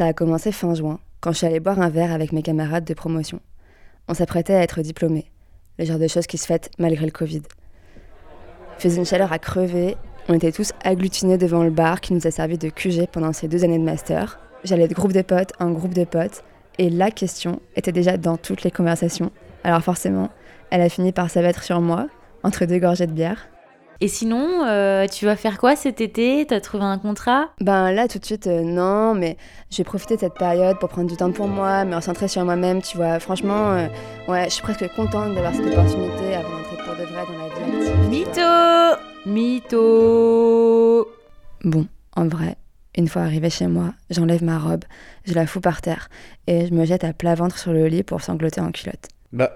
Ça a commencé fin juin, quand je suis allée boire un verre avec mes camarades de promotion. On s'apprêtait à être diplômés, le genre de choses qui se fêtent malgré le Covid. Il faisait une chaleur à crever, on était tous agglutinés devant le bar qui nous a servi de QG pendant ces deux années de master. J'allais de groupe de potes en groupe de potes, et la question était déjà dans toutes les conversations. Alors forcément, elle a fini par s'abattre sur moi, entre deux gorgées de bière. Et sinon, euh, tu vas faire quoi cet été? T'as trouvé un contrat? Ben là, tout de suite, euh, non, mais je vais profiter de cette période pour prendre du temps pour moi, me recentrer sur moi-même, tu vois. Franchement, euh, ouais, je suis presque contente d'avoir cette opportunité avant d'entrer pour de vrai dans la vie active. Mytho Mytho Bon, en vrai, une fois arrivée chez moi, j'enlève ma robe, je la fous par terre et je me jette à plat ventre sur le lit pour sangloter en culotte. Bah,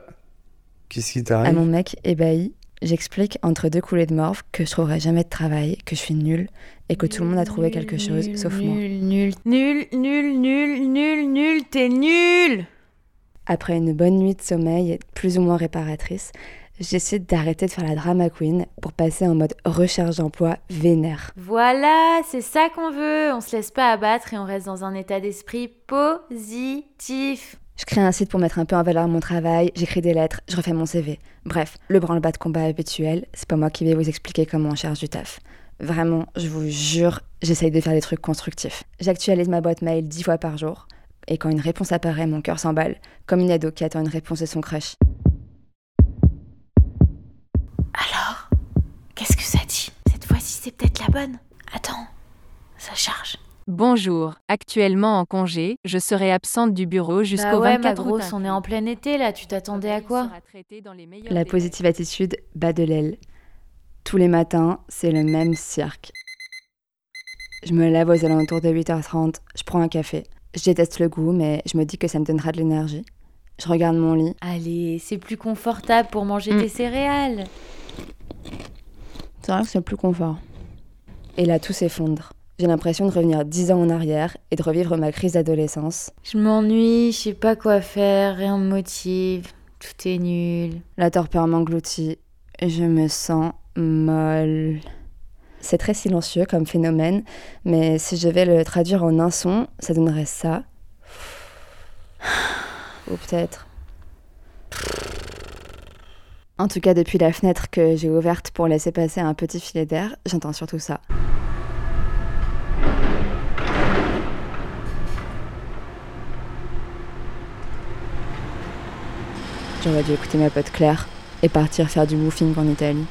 qu'est-ce qui À t'arrive mon mec ébahi, j'explique entre deux coulées de morve que je trouverai jamais de travail, que je suis nulle et que tout le monde a trouvé quelque chose Nul, sauf moi. nul, Nul, nul, nul, nul, nul, nul, t'es nul Après une bonne nuit de sommeil plus ou moins réparatrice, j'essaie d'arrêter de faire la drama queen pour passer en mode recherche d'emploi vénère. Voilà, c'est ça qu'on veut. On se laisse pas abattre et on reste dans un état d'esprit positif. Je crée un site pour mettre un peu en valeur mon travail, j'écris des lettres, je refais mon CV. Bref, le branle-bas de combat habituel, c'est pas moi qui vais vous expliquer comment on cherche du taf. Vraiment, je vous jure, j'essaye de faire des trucs constructifs. J'actualise ma boîte mail dix fois par jour, et quand une réponse apparaît, mon cœur s'emballe, comme une ado qui attend une réponse de son crush. Alors, qu'est-ce que ça dit? Cette fois-ci, c'est peut-être la bonne? Attends, ça charge. Bonjour, actuellement en congé, je serai absente du bureau jusqu'au Bah ouais, 24 ma août grosse, on est en plein été là. Tu t'attendais à quoi? La positive attitude bat de l'aile. Tous les matins, c'est le même cirque. Je me lève aux alentours de 8h30, je prends un café. Je déteste le goût, mais je me dis que ça me donnera de l'énergie. Je regarde mon lit. Allez, c'est plus confortable pour manger Mm. tes céréales. C'est vrai que c'est le plus confort. Et là, tout s'effondre. J'ai l'impression de revenir 10 ans en arrière et de revivre ma crise d'adolescence. Je m'ennuie, je sais pas quoi faire, rien me motive. Tout est nul. La torpeur m'engloutit et je me sens molle. C'est très silencieux comme phénomène, mais si je vais le traduire en un son, ça donnerait ça. Ou peut-être. En tout cas, depuis la fenêtre que j'ai ouverte pour laisser passer un petit filet d'air, j'entends surtout ça. J'aurais dû écouter ma pote Claire et partir faire du woofing en Italie.